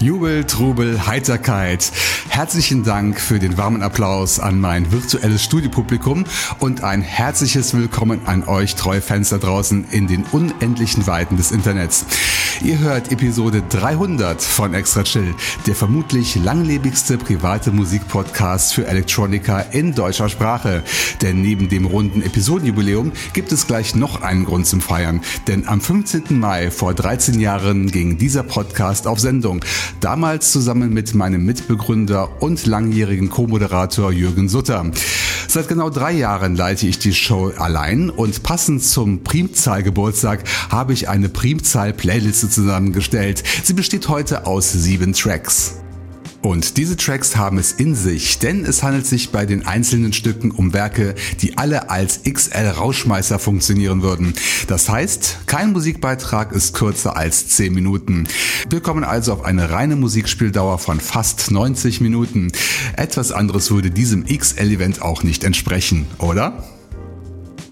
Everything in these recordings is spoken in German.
Jubel, Trubel, Heiterkeit. Herzlichen Dank für den warmen Applaus an mein virtuelles Studiopublikum und ein herzliches Willkommen an euch treue Fans da draußen in den unendlichen Weiten des Internets. Ihr hört Episode 300 von Extra Chill, der vermutlich langlebigste private Musikpodcast für Elektronika in deutscher Sprache. Denn neben dem runden Episodenjubiläum gibt es gleich noch einen Grund zum Feiern. Denn am 15. Mai vor 13 Jahren ging dieser Podcast auf Sendung. Damals zusammen mit meinem Mitbegründer und langjährigen Co-Moderator Jürgen Sutter. Seit genau drei Jahren leite ich die Show allein und passend zum Primzahl-Geburtstag habe ich eine Primzahl-Playliste zusammengestellt. Sie besteht heute aus sieben Tracks. Und diese Tracks haben es in sich, denn es handelt sich bei den einzelnen Stücken um Werke, die alle als XL-Rauschmeißer funktionieren würden. Das heißt, kein Musikbeitrag ist kürzer als 10 Minuten. Wir kommen also auf eine reine Musikspieldauer von fast 90 Minuten. Etwas anderes würde diesem XL-Event auch nicht entsprechen, oder?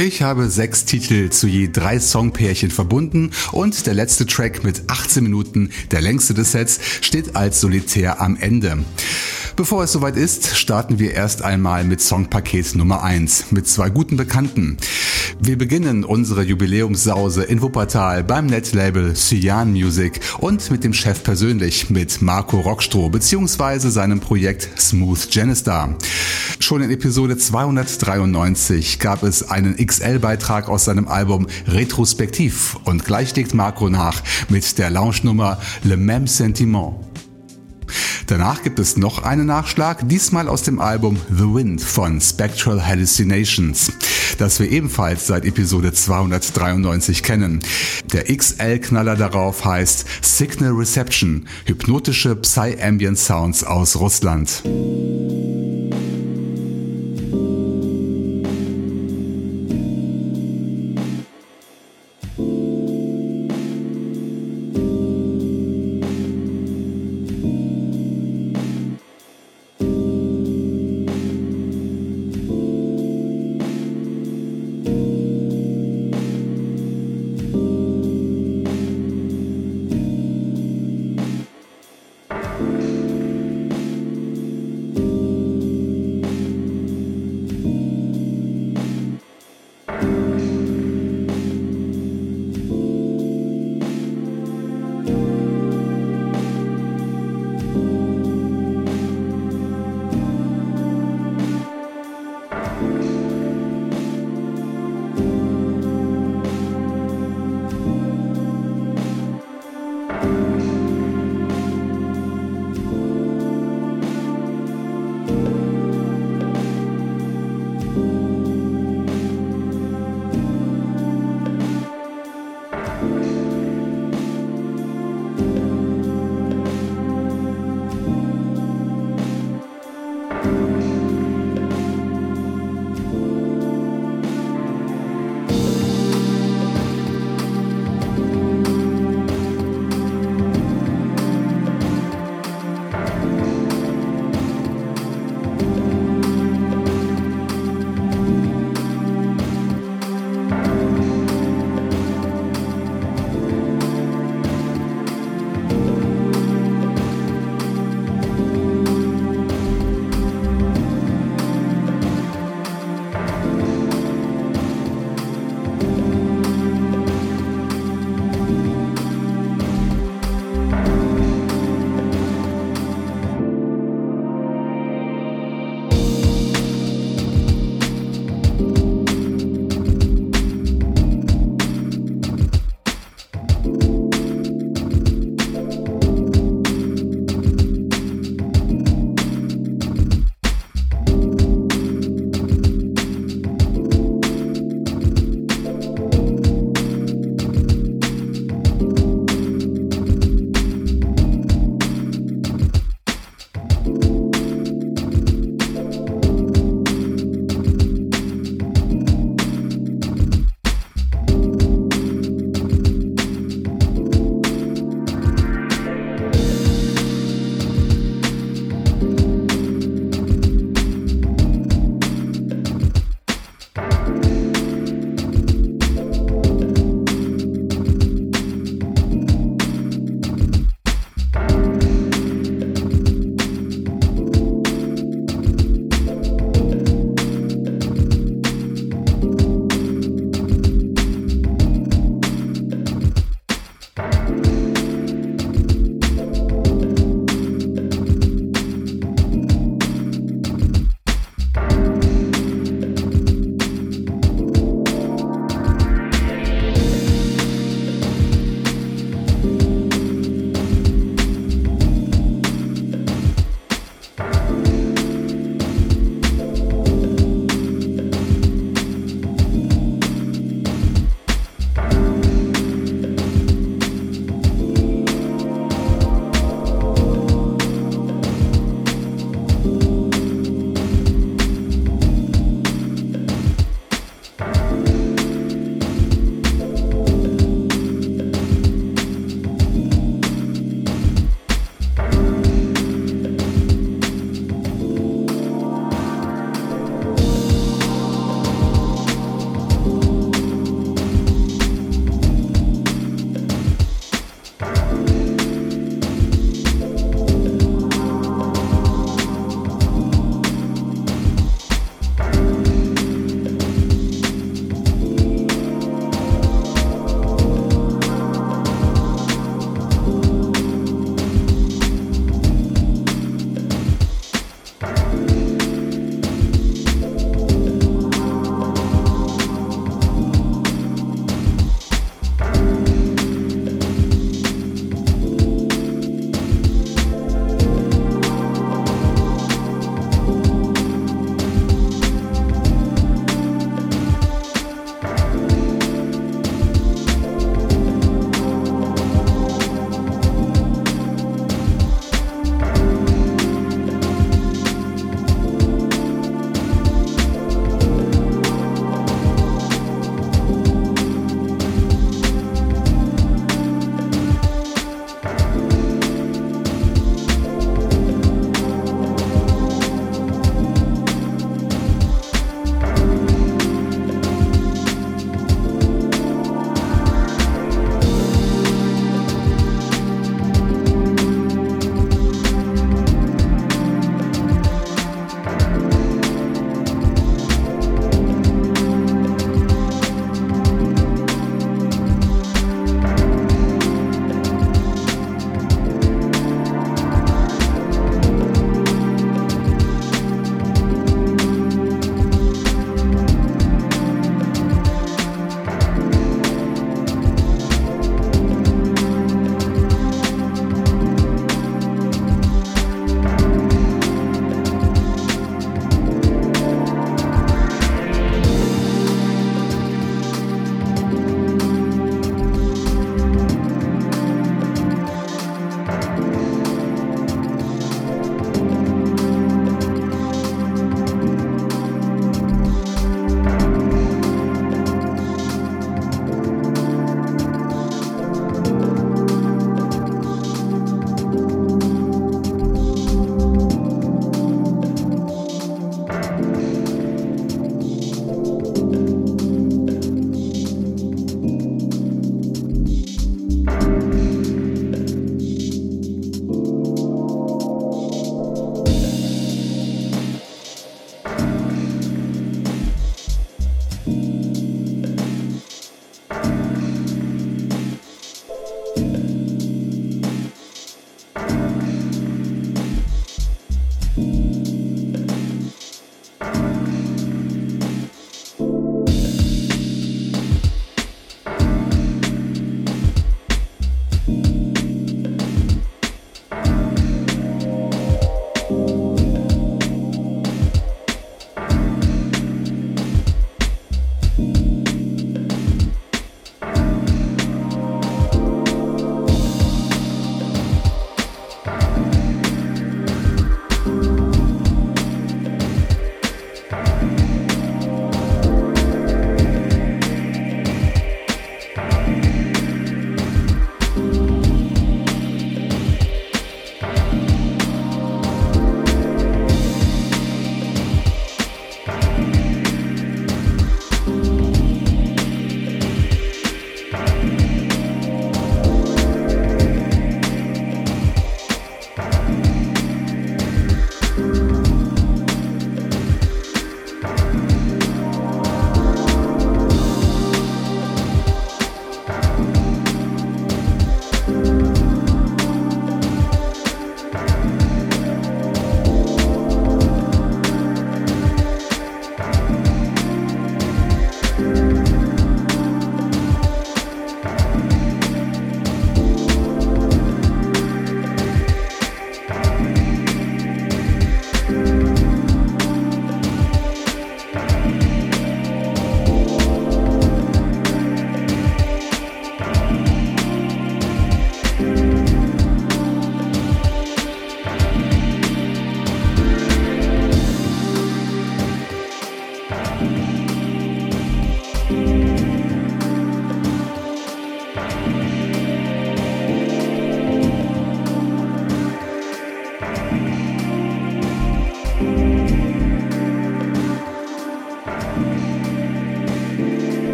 Ich habe sechs Titel zu je drei Songpärchen verbunden und der letzte Track mit 18 Minuten, der längste des Sets, steht als Solitär am Ende. Bevor es soweit ist, starten wir erst einmal mit Songpaket Nummer 1 mit zwei guten Bekannten. Wir beginnen unsere Jubiläumssause in Wuppertal beim Netlabel Cyan Music und mit dem Chef persönlich mit Marco Rockstroh bzw. seinem Projekt Smooth Genistar. Schon in Episode 293 gab es einen XL-Beitrag aus seinem Album Retrospektiv und gleich legt Marco nach mit der Lounge-Nummer Le Même Sentiment. Danach gibt es noch einen Nachschlag, diesmal aus dem Album The Wind von Spectral Hallucinations, das wir ebenfalls seit Episode 293 kennen. Der XL-Knaller darauf heißt Signal Reception, hypnotische Psy-Ambient Sounds aus Russland. Música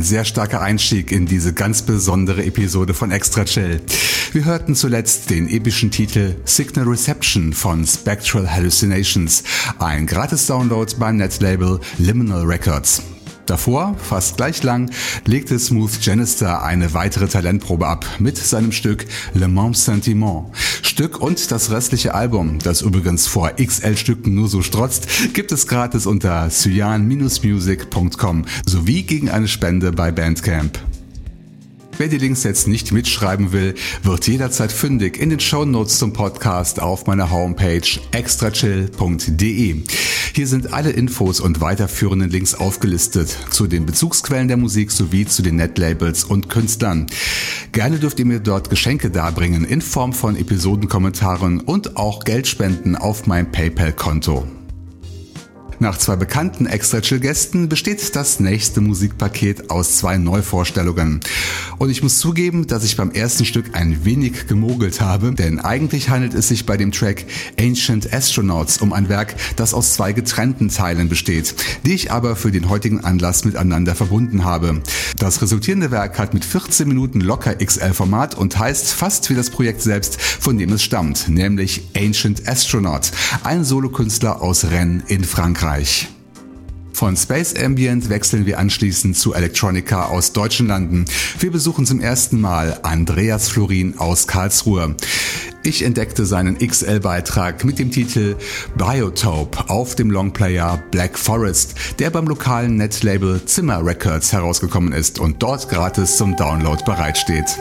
Ein sehr starker Einstieg in diese ganz besondere Episode von Extra Chill. Wir hörten zuletzt den epischen Titel Signal Reception von Spectral Hallucinations, ein Gratis-Download beim Netlabel Liminal Records. Davor, fast gleich lang, legte Smooth Janister eine weitere Talentprobe ab mit seinem Stück Le Mans Sentiment. Stück und das restliche Album, das übrigens vor XL Stücken nur so strotzt, gibt es gratis unter cyan-music.com sowie gegen eine Spende bei Bandcamp. Wer die Links jetzt nicht mitschreiben will, wird jederzeit fündig in den Show Notes zum Podcast auf meiner Homepage extrachill.de. Hier sind alle Infos und weiterführenden Links aufgelistet zu den Bezugsquellen der Musik sowie zu den Netlabels und Künstlern. Gerne dürft ihr mir dort Geschenke darbringen in Form von Episodenkommentaren und auch Geldspenden auf mein PayPal-Konto. Nach zwei bekannten Extra-Chill-Gästen besteht das nächste Musikpaket aus zwei Neuvorstellungen. Und ich muss zugeben, dass ich beim ersten Stück ein wenig gemogelt habe, denn eigentlich handelt es sich bei dem Track Ancient Astronauts um ein Werk, das aus zwei getrennten Teilen besteht, die ich aber für den heutigen Anlass miteinander verbunden habe. Das resultierende Werk hat mit 14 Minuten locker XL-Format und heißt fast wie das Projekt selbst, von dem es stammt, nämlich Ancient Astronaut, ein Solokünstler aus Rennes in Frankreich. Frankreich. Von Space Ambient wechseln wir anschließend zu Electronica aus deutschen Landen. Wir besuchen zum ersten Mal Andreas Florin aus Karlsruhe. Ich entdeckte seinen XL-Beitrag mit dem Titel Biotope auf dem Longplayer Black Forest, der beim lokalen Netlabel Zimmer Records herausgekommen ist und dort gratis zum Download bereitsteht.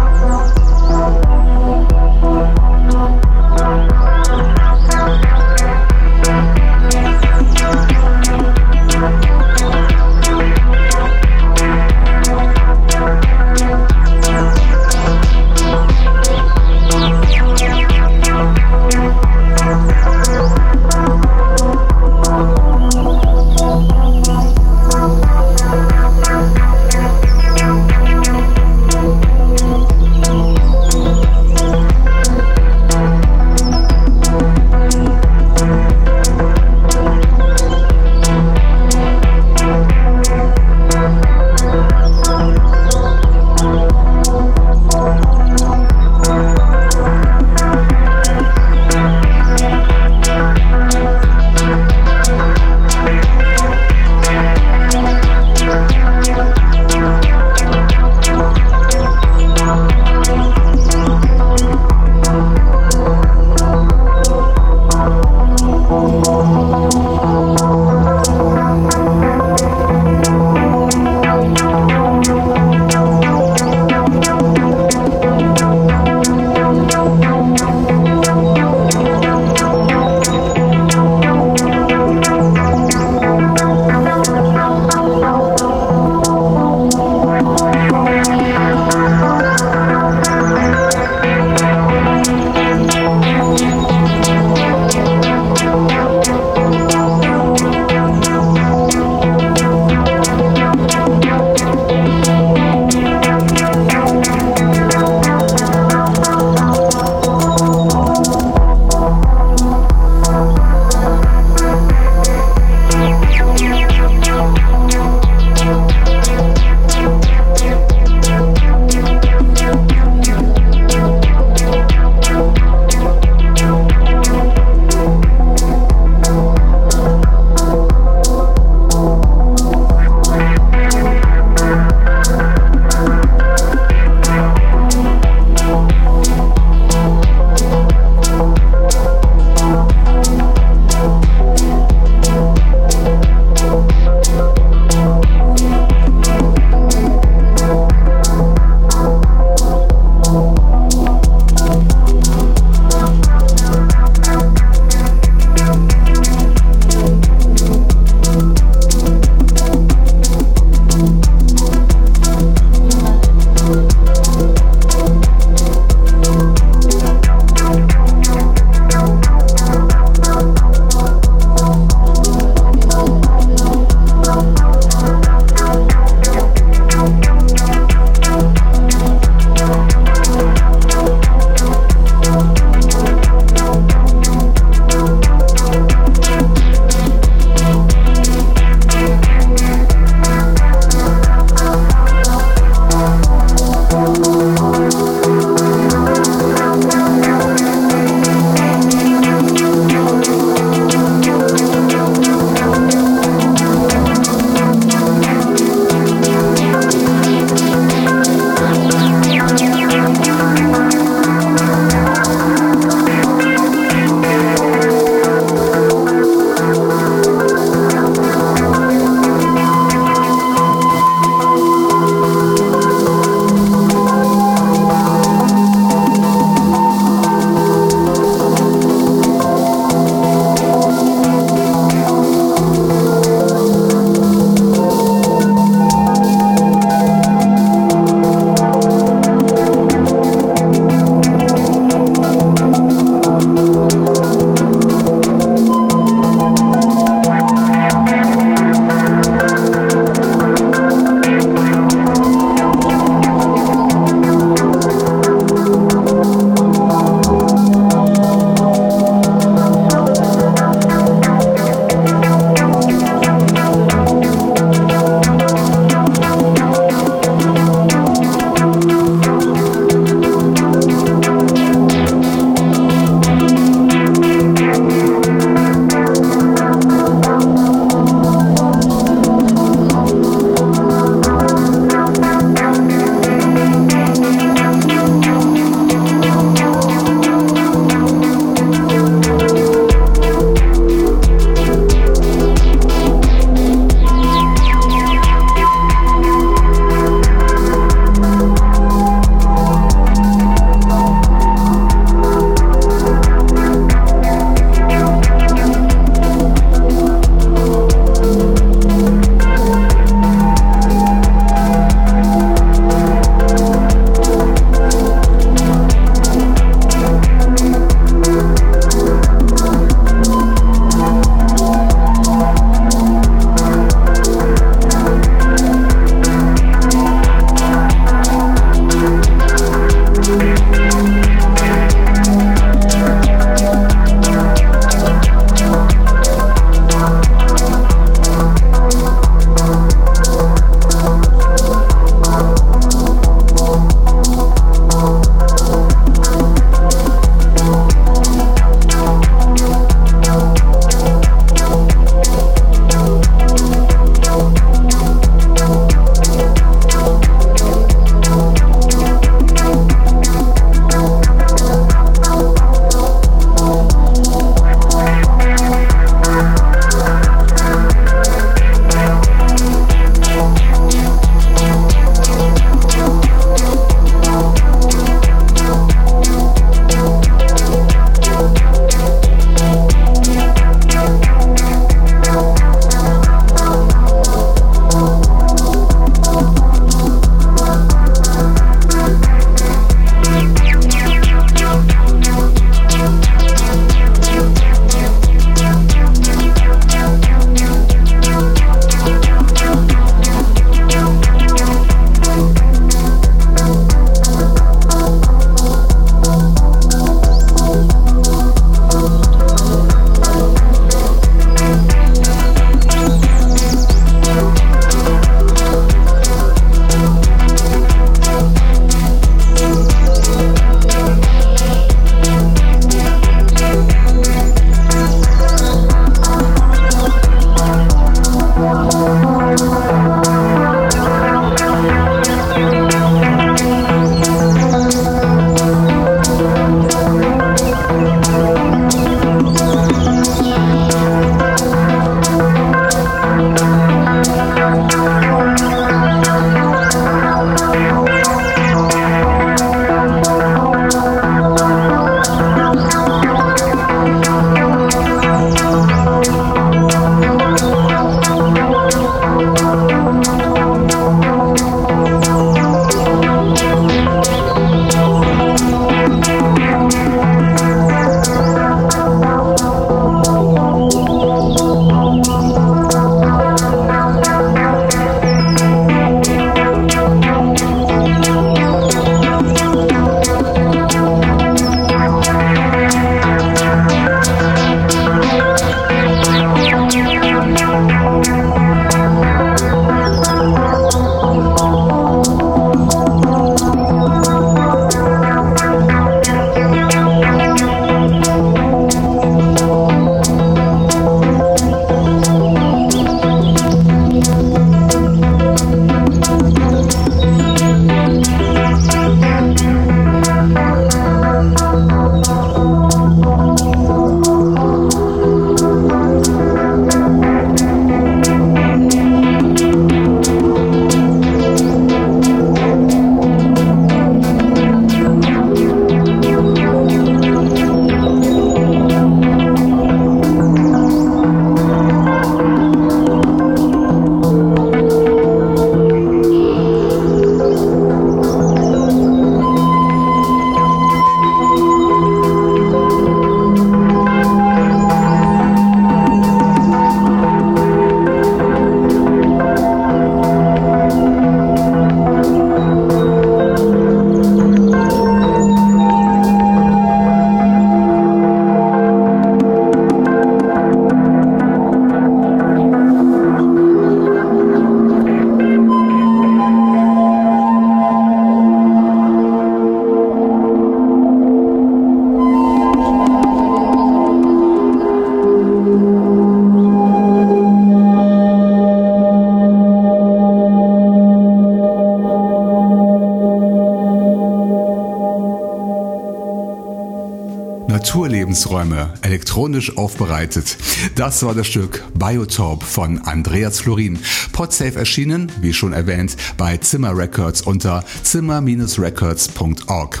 Lebensräume elektronisch aufbereitet. Das war das Stück Biotope von Andreas Florin. Podsafe erschienen, wie schon erwähnt, bei Zimmer Records unter zimmer-records.org.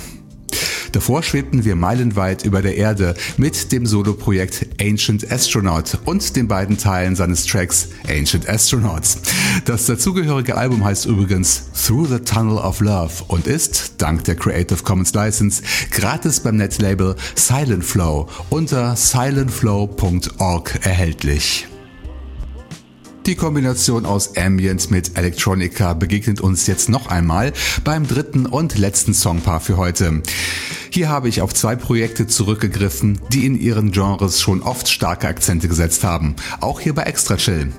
Davor schwebten wir meilenweit über der Erde mit dem Soloprojekt Ancient Astronaut und den beiden Teilen seines Tracks Ancient Astronauts. Das dazugehörige Album heißt übrigens Through the Tunnel of Love und ist, dank der Creative Commons License, gratis beim Netlabel Silent Flow unter silentflow.org erhältlich. Die Kombination aus Ambient mit Electronica begegnet uns jetzt noch einmal beim dritten und letzten Songpaar für heute. Hier habe ich auf zwei Projekte zurückgegriffen, die in ihren Genres schon oft starke Akzente gesetzt haben. Auch hier bei Extra Chill.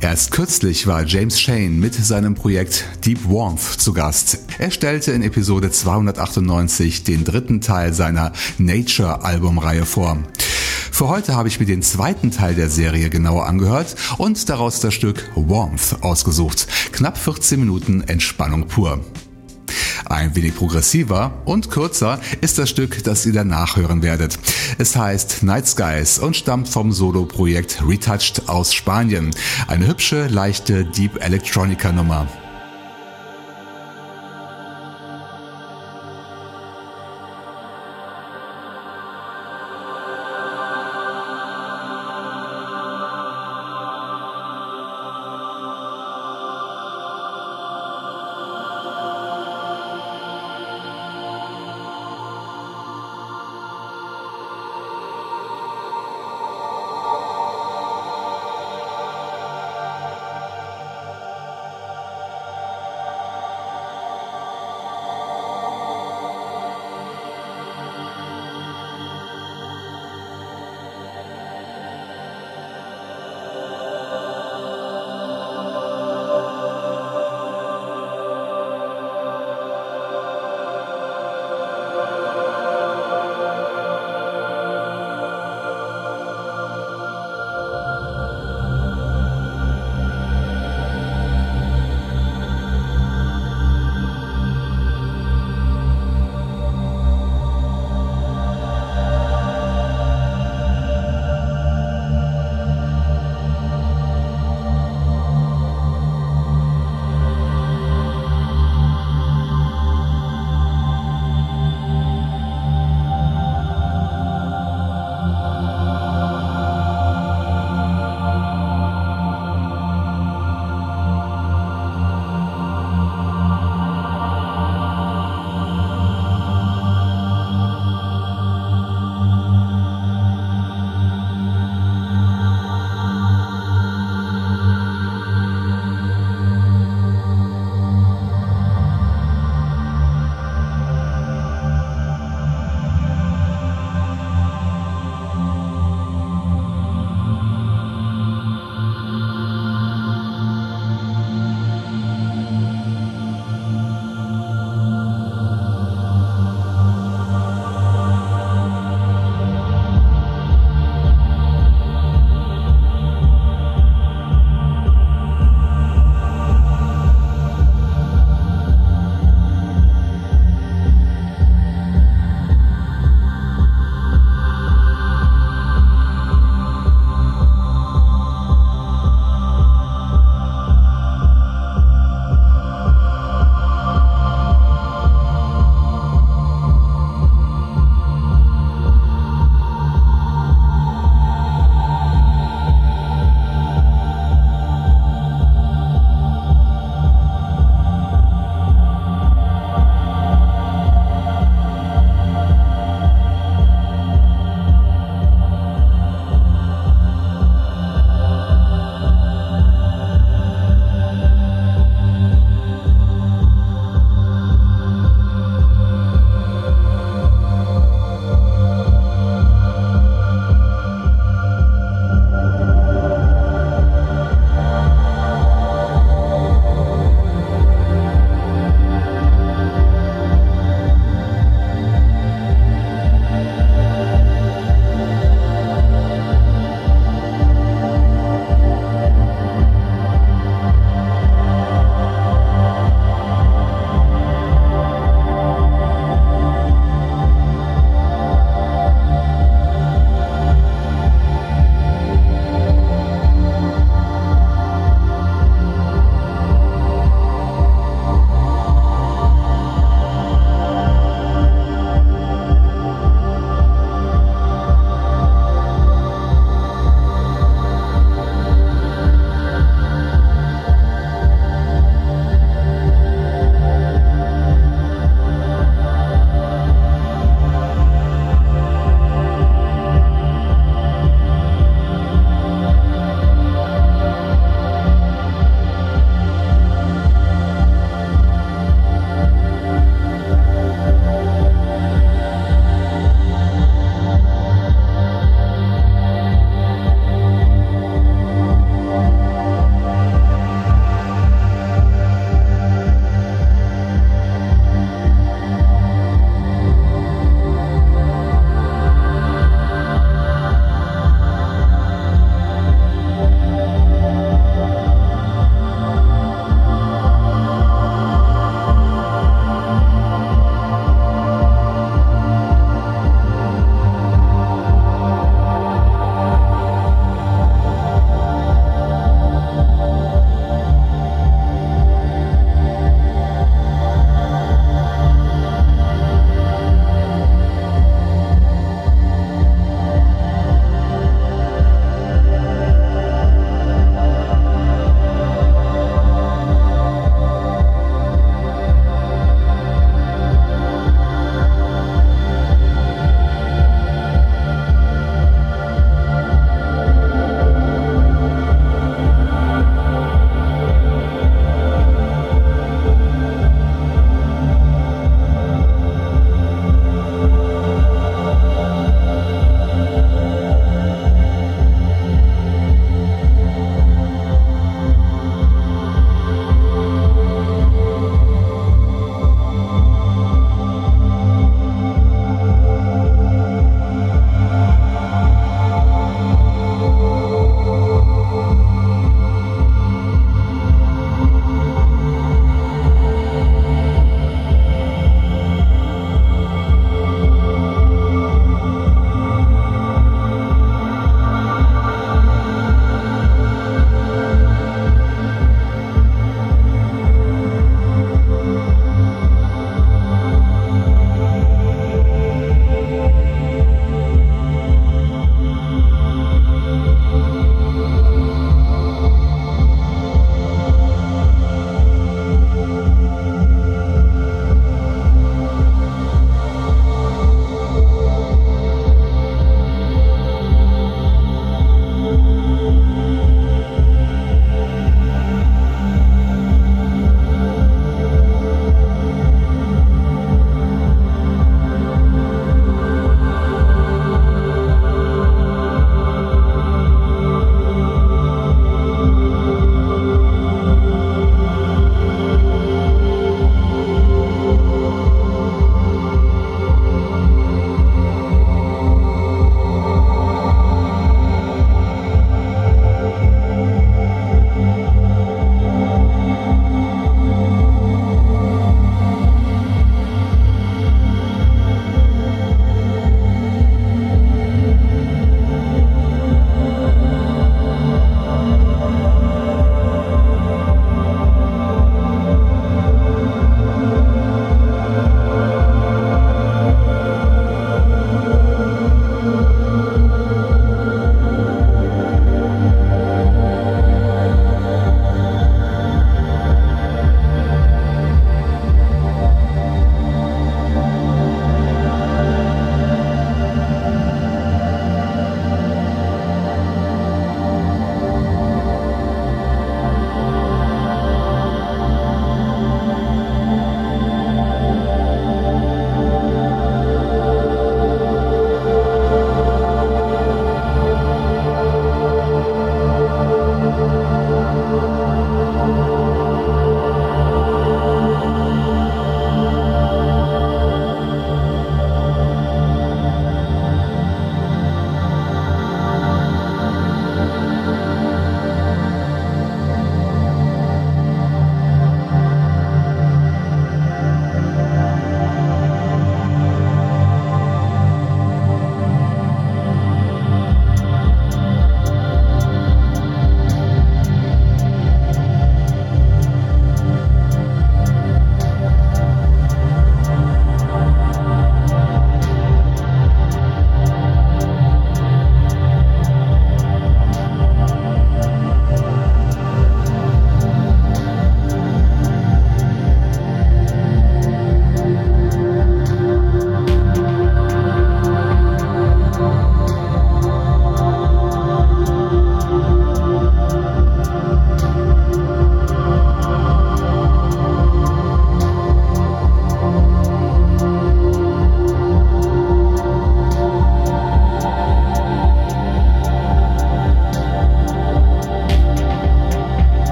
Erst kürzlich war James Shane mit seinem Projekt Deep Warmth zu Gast. Er stellte in Episode 298 den dritten Teil seiner Nature Albumreihe vor. Für heute habe ich mir den zweiten Teil der Serie genauer angehört und daraus das Stück Warmth ausgesucht. Knapp 14 Minuten Entspannung pur. Ein wenig progressiver und kürzer ist das Stück, das ihr danach hören werdet. Es heißt Night Skies und stammt vom Solo-Projekt Retouched aus Spanien. Eine hübsche, leichte Deep Electronica Nummer.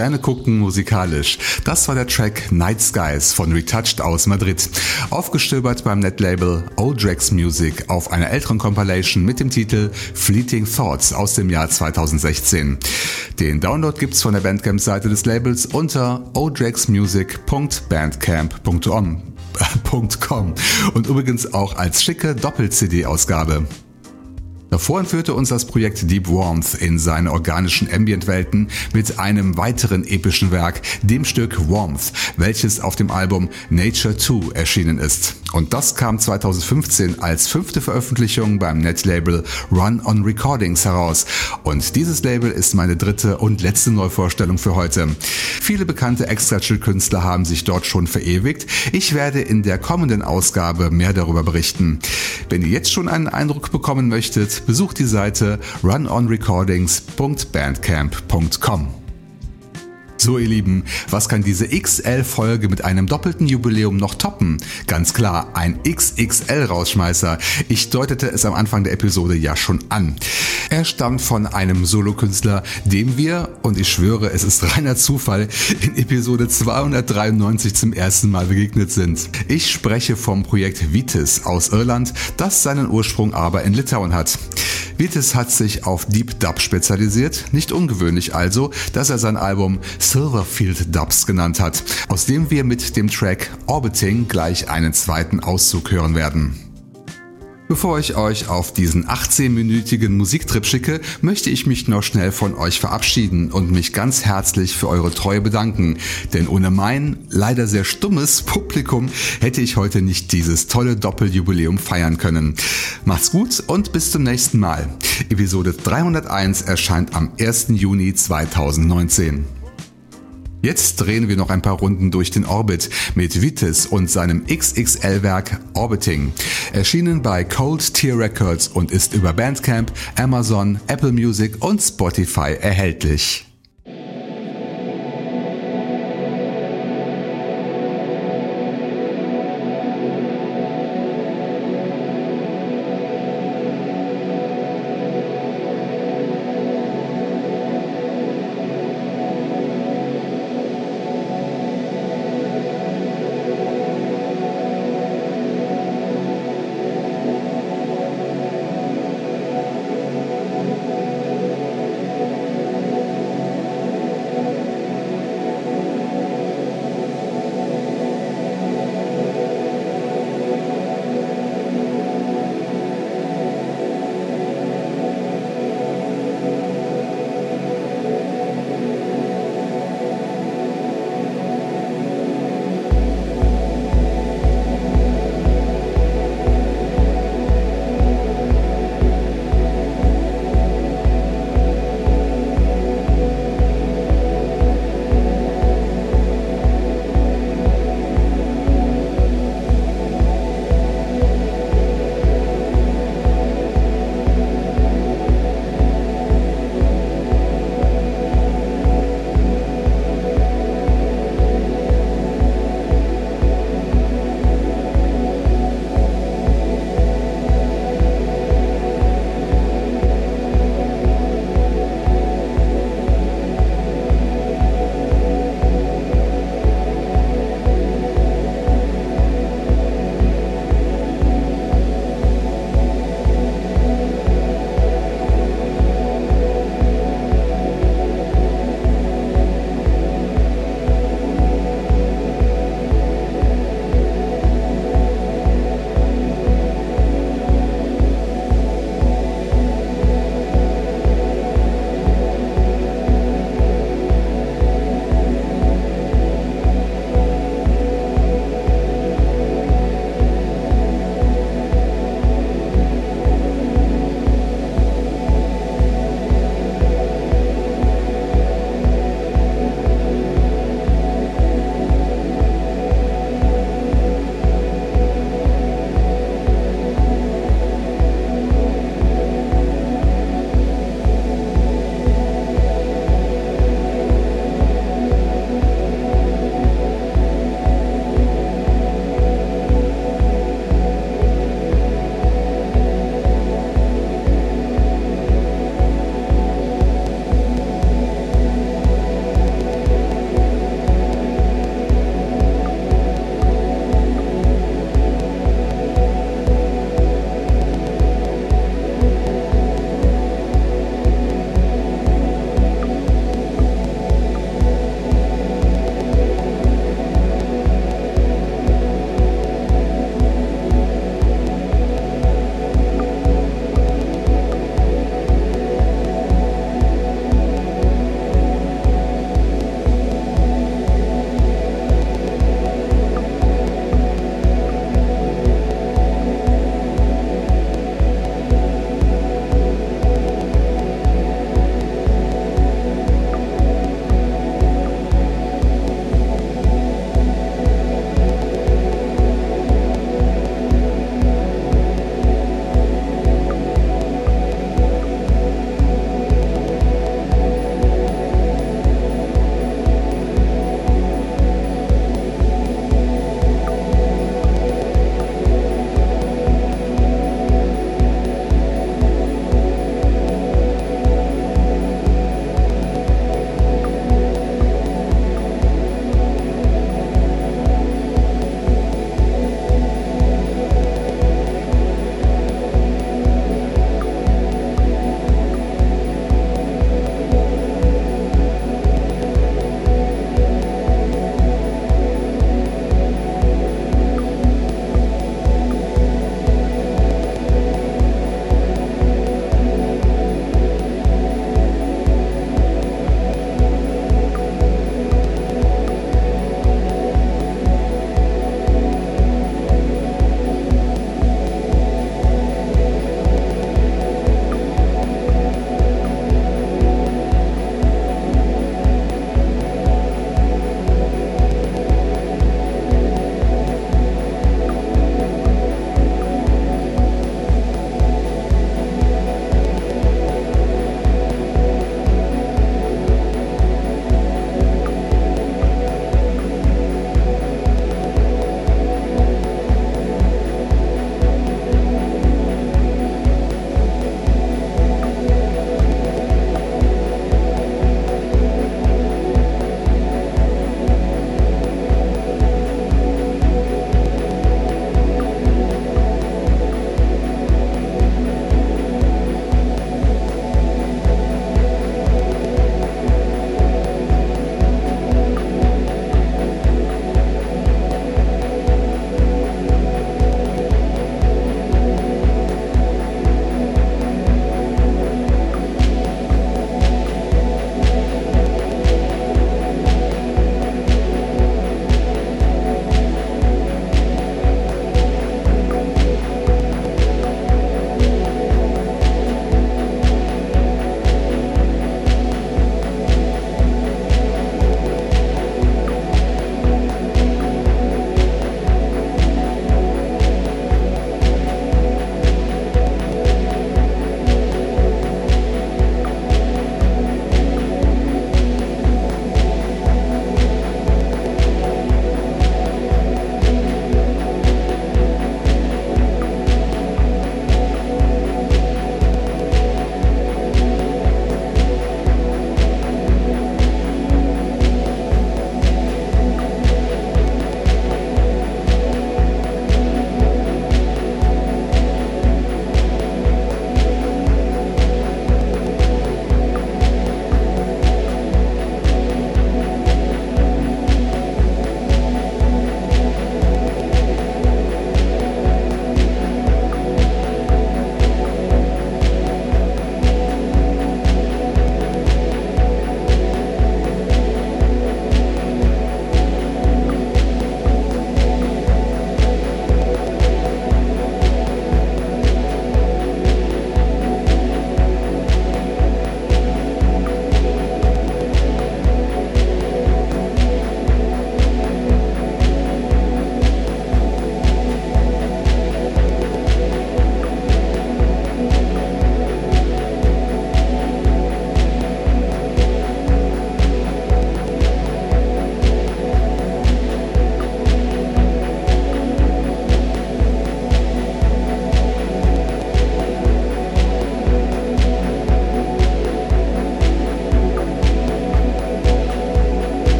Sterne gucken musikalisch. Das war der Track Night Skies von Retouched aus Madrid. Aufgestöbert beim Netlabel Odrex Music auf einer älteren Compilation mit dem Titel Fleeting Thoughts aus dem Jahr 2016. Den Download gibt's von der Bandcamp-Seite des Labels unter odrexmusic.bandcamp.com und übrigens auch als schicke Doppel-CD-Ausgabe. Davor entführte uns das Projekt Deep Warmth in seine organischen Ambient-Welten mit einem weiteren epischen Werk, dem Stück Warmth, welches auf dem Album Nature 2 erschienen ist. Und das kam 2015 als fünfte Veröffentlichung beim Netlabel Run on Recordings heraus. Und dieses Label ist meine dritte und letzte Neuvorstellung für heute. Viele bekannte Extra-Chill-Künstler haben sich dort schon verewigt. Ich werde in der kommenden Ausgabe mehr darüber berichten. Wenn ihr jetzt schon einen Eindruck bekommen möchtet, besucht die Seite runonrecordings.bandcamp.com. So ihr Lieben, was kann diese XL-Folge mit einem doppelten Jubiläum noch toppen? Ganz klar, ein XXL-Rausschmeißer. Ich deutete es am Anfang der Episode ja schon an. Er stammt von einem Solokünstler, dem wir, und ich schwöre, es ist reiner Zufall, in Episode 293 zum ersten Mal begegnet sind. Ich spreche vom Projekt Vitis aus Irland, das seinen Ursprung aber in Litauen hat. Vitis hat sich auf Deep Dub spezialisiert, nicht ungewöhnlich also, dass er sein Album Silverfield Dubs genannt hat, aus dem wir mit dem Track Orbiting gleich einen zweiten Auszug hören werden. Bevor ich euch auf diesen 18-minütigen Musiktrip schicke, möchte ich mich noch schnell von euch verabschieden und mich ganz herzlich für eure Treue bedanken. Denn ohne mein leider sehr stummes Publikum hätte ich heute nicht dieses tolle Doppeljubiläum feiern können. Macht's gut und bis zum nächsten Mal. Episode 301 erscheint am 1. Juni 2019. Jetzt drehen wir noch ein paar Runden durch den Orbit mit Vitis und seinem XXL-Werk Orbiting. Erschienen bei Cold Tier Records und ist über Bandcamp, Amazon, Apple Music und Spotify erhältlich.